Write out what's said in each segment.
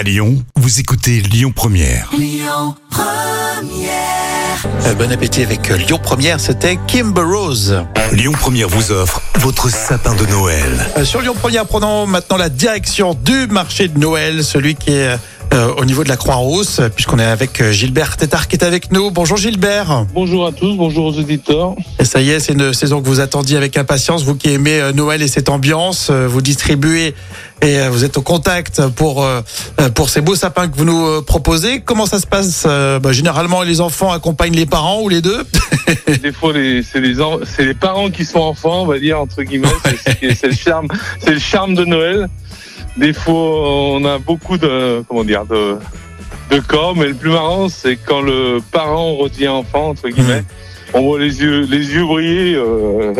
À Lyon, vous écoutez Lyon Première. Euh, Bon appétit avec euh, Lyon Première, c'était Kimber Rose. Lyon Première vous offre votre sapin de Noël. Euh, Sur Lyon Première, prenons maintenant la direction du marché de Noël, celui qui est euh, au niveau de la Croix-Rousse, puisqu'on est avec euh, Gilbert Tétard qui est avec nous. Bonjour Gilbert. Bonjour à tous, bonjour aux auditeurs. Et ça y est, c'est une saison que vous attendiez avec impatience. Vous qui aimez euh, Noël et cette ambiance, euh, vous distribuez et vous êtes au contact pour pour ces beaux sapins que vous nous proposez. Comment ça se passe bah, Généralement, les enfants accompagnent les parents ou les deux? Des fois, c'est les, les parents qui sont enfants, on va dire entre guillemets. C'est c'est le charme, c'est le charme de Noël. Des fois, on a beaucoup de comment dire de de corps, mais le plus marrant, c'est quand le parent redevient enfant entre guillemets. On voit les yeux les yeux briller, euh,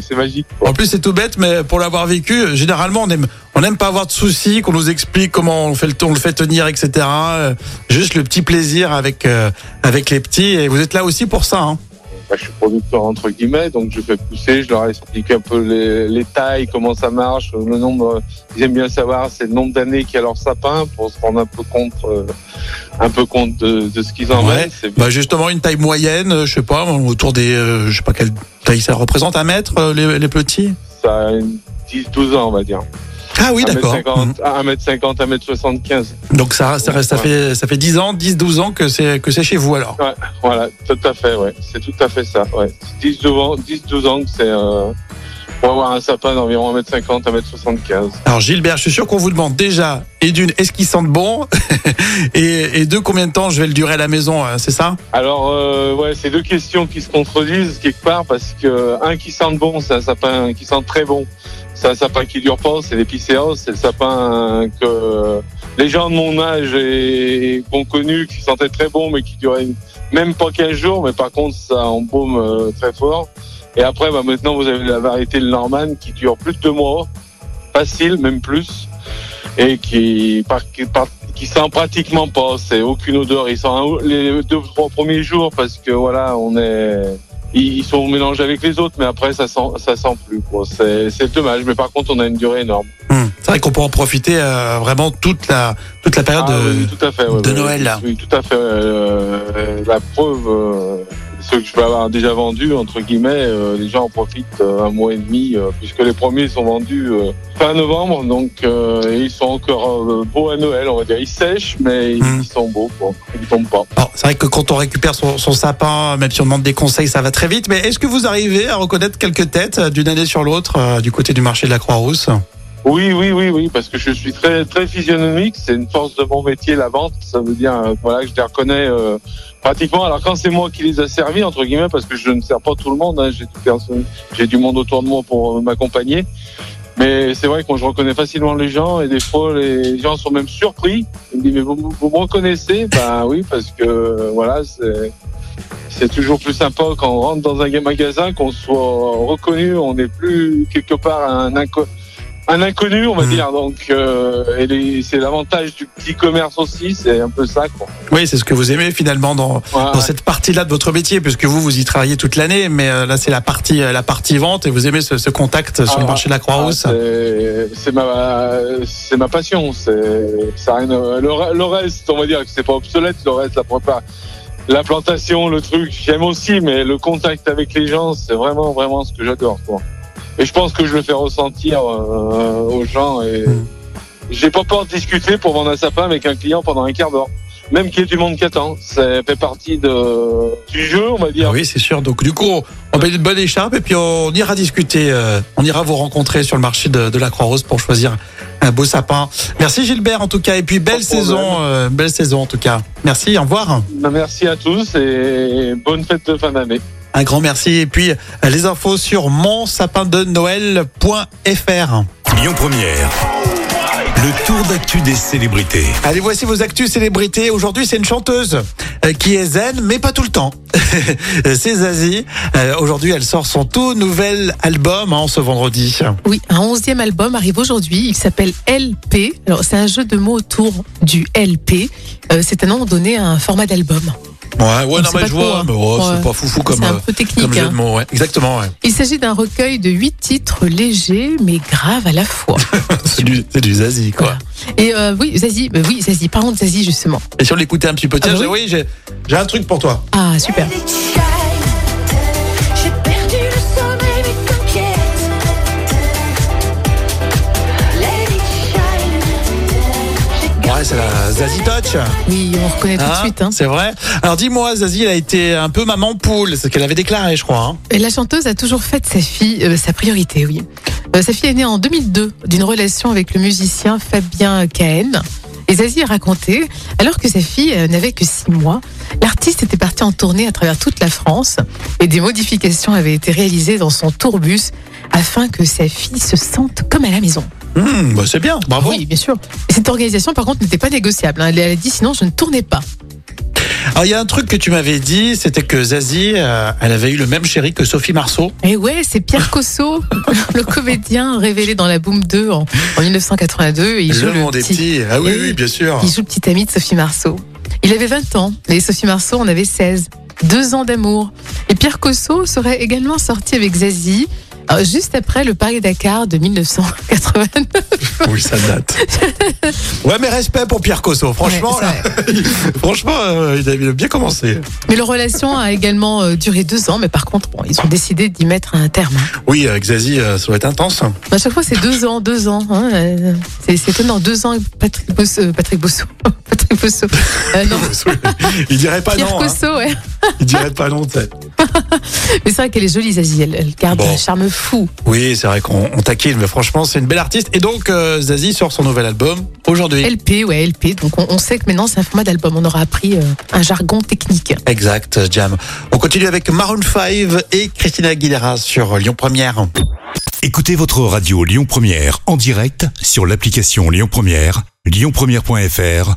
c'est magique. quoi. En plus, c'est tout bête, mais pour l'avoir vécu, euh, généralement, on aime, on aime pas avoir de soucis, qu'on nous explique comment on fait le, on le fait tenir, etc. Euh, Juste le petit plaisir avec euh, avec les petits. Et vous êtes là aussi pour ça. Hein. Bah, je suis producteur entre guillemets, donc je fais pousser, je leur explique un peu les, les tailles, comment ça marche, le nombre. Ils aiment bien savoir c'est le nombre d'années qu'il y a leur sapin pour se rendre un peu compte, euh, un peu compte de, de ce qu'ils en Ouais. Bah justement, une taille moyenne, euh, je sais pas, autour des, euh, je sais pas quelle taille ça représente, un mètre, euh, les, les petits? Ça a une 10-12 ans, on va dire. Ah oui, d'accord. 1m50, 1m50, 1m75. Mhm. Donc ça, ça, reste, ça fait, ça fait 10 ans, 10, 12 ans que c'est que c'est chez vous alors. Ouais, voilà, tout à fait, ouais. C'est tout à fait ça, ouais. 10-12 ans, 10-12 ans que c'est, euh, pour avoir un sapin d'environ 1m50, 1m75. Alors Gilbert, je suis sûr qu'on vous demande déjà, et d'une, est-ce qu'ils sentent bon et, et deux, combien de temps je vais le durer à la maison, euh, c'est ça? Alors, euh, ouais, c'est deux questions qui se contredisent quelque part parce que un qui sent bon, c'est un sapin qui sent très bon. C'est un sapin qui dure pas, c'est l'épicéa, c'est le sapin que les gens de mon âge et, ont connu, qui sentaient très bon, mais qui duraient même pas 15 jours, mais par contre, ça embaume euh, très fort. Et après, bah, maintenant, vous avez la variété le Norman qui dure plus de deux mois, facile, même plus, et qui, par, sent pratiquement pas. C'est aucune odeur. Ils sentent un- les deux trois premiers jours parce que voilà, on est, ils sont mélangés avec les autres, mais après ça sent, ça sent plus. C'est, dommage. Mais par contre, on a une durée énorme. Hum. C'est vrai qu'on peut en profiter euh, vraiment toute la toute la période Ah de. oui, tout à fait. ouais, de ouais, Noël, là. Oui, tout à fait. euh, la preuve, euh, ceux que je peux avoir déjà vendus, entre guillemets, euh, les gens en profitent euh, un mois et demi, euh, puisque les premiers sont vendus euh, fin novembre, donc ils sont encore beaux à Noël, on va dire. Ils sèchent, mais ils, Mm. ils sont beaux, quoi. Ils tombent pas. C'est vrai que quand on récupère son, son sapin, même si on demande des conseils, ça va très vite. Mais est-ce que vous arrivez à reconnaître quelques têtes d'une année sur l'autre du côté du marché de la Croix-Rousse? Oui, oui, oui, oui, parce que je suis très, très physionomique. C'est une force de mon métier, la vente. Ça veut dire, euh, voilà, que je les reconnais euh, pratiquement. Alors quand c'est moi qui les a servis, entre guillemets, parce que je ne sers pas tout le monde, hein, j'ai toute personne- j'ai du monde autour de moi pour euh, m'accompagner. Mais c'est vrai que moi, je reconnais facilement les gens et des fois, les gens sont même surpris. Ils me disent, mais vous, vous me reconnaissez? Ben oui, parce que euh, voilà, c'est c'est toujours plus sympa quand on rentre dans un magasin, qu'on soit reconnu, on n'est plus quelque part un inconnu un inconnu, on va Mhm. dire. Donc, euh, c'est l'avantage du petit commerce aussi, c'est un peu ça. Quoi. Oui, c'est ce que vous aimez finalement dans, Voilà. dans cette partie-là de votre métier, puisque vous, vous y travaillez toute l'année, mais euh, là, c'est la partie, euh, la partie vente et vous aimez ce, ce contact sur le Ah, marché de la Croix-Rousse. Ah, c'est- c'est ma, c'est ma passion. C'est, le, le reste, on va dire que c'est pas obsolète. Le reste, la prépa, la plantation, le truc, j'aime aussi, mais le contact avec les gens, c'est vraiment, vraiment ce que j'adore. Et je pense que je le fais ressentir euh, aux gens. Et Mm. j'ai pas peur de discuter pour vendre un sapin avec un client pendant un quart d'heure. Même qu'il y ait du monde qui attend. Ça fait partie de, du jeu, on va dire. Ah oui, c'est sûr. Donc, du coup, on met une bonne écharpe et puis on ira discuter. euh, on ira vous rencontrer sur le marché de, de la Croix-Rousse pour choisir un beau sapin. Merci Gilbert en tout cas. Et puis belle saison, euh, belle saison en tout cas. Merci. Au revoir. Merci à tous et bonne fête de fin d'année. Un grand merci. Et puis les infos sur monsapindenoël.fr. Lyon Première. Le tour d'actu des célébrités. Allez, voici vos actus célébrités. Aujourd'hui, c'est une chanteuse euh, qui est zen, mais pas tout le temps. c'est Zazie. Euh, Aujourd'hui, elle sort son tout nouvel album hein, ce vendredi. Oui, un onzième album arrive aujourd'hui. Il s'appelle LP. Alors, c'est un jeu de mots autour du LP. Euh, c'est un nom donné à un format d'album. Ouais, ouais, On non, mais pas je vois, hein. mais oh, Ouais. c'est pas foufou comme, C'est un euh, peu technique. comme jeu hein. de mots, ouais. Exactement, ouais. Il s'agit d'un recueil de huit titres légers mais graves à la fois. C'est du, c'est du Zazie, quoi. Voilà. Et euh, oui, Zazie, euh, oui, Zazie, parlons de Zazie justement. Et si on l'écoutait un petit peu, tiens, Ah bah j'ai- oui, j'ai, j'ai un truc pour toi. Ah, super. Oui, on reconnaît tout de Hein, suite. Hein. C'est vrai. Alors dis-moi, Zazie, elle a été un peu maman poule, c'est ce qu'elle avait déclaré, je crois. hein. Et la chanteuse a toujours fait de sa fille euh, sa priorité, oui. Euh, sa fille est née en 2002 d'une relation avec le musicien Fabien Cahen. Et Zazie a raconté, alors que sa fille euh, n'avait que six mois, l'artiste était parti en tournée à travers toute la France et des modifications avaient été réalisées dans son tourbus afin que sa fille se sente comme à la maison. Hum, bah, c'est bien, bravo. Oui, bien sûr. Et cette organisation, par contre, n'était pas négociable. hein. Elle a dit sinon je ne tournais pas. Alors il y a un truc que tu m'avais dit, c'était que Zazie, euh, elle avait eu le même chéri que Sophie Marceau. Et ouais, c'est Pierre Cosso, le comédien révélé dans la Boom 2 en, en 1982. Et il joue le le monde est petit- petit. Ah oui, Oui, oui, bien sûr. Il joue le petit ami de Sophie Marceau. Il avait 20 ans et Sophie Marceau en avait 16. Deux ans d'amour. Et Pierre Cosso serait également sorti avec Zazie euh, juste après le Paris-Dakar de 1989. Oui, ça date. ouais, mais respect pour Pierre Cosso. Franchement, Ouais, c'est là, franchement, euh, il avait bien commencé. Mais leur relation a également euh, duré deux ans, mais par contre, bon, ils ont décidé d'y mettre un terme. hein. Oui, avec Zazie, euh, ça doit être intense. À chaque fois, c'est deux ans, deux ans. hein, c'est étonnant, deux ans. Patrick Bosso, Patrick Bosso, Patrick Bosso. Non, Il dirait pas Pierre non. hein. Cosso, ouais. Il dirait pas non. sais. Mais c'est vrai qu'elle est jolie, Zazie. Elle, elle garde Bon. un charme fou. Oui, c'est vrai qu'on on taquine, mais franchement, c'est une belle artiste. Et donc, euh, Zazie sort son nouvel album aujourd'hui. LP, ouais, LP. Donc on, on sait que maintenant c'est un format d'album. On aura appris euh, un jargon technique. Exact, Jam. On continue avec Maroon 5 et Christina Aguilera sur Lyon Première. Écoutez votre radio Lyon Première en direct sur l'application Lyon Première, lyonpremière.fr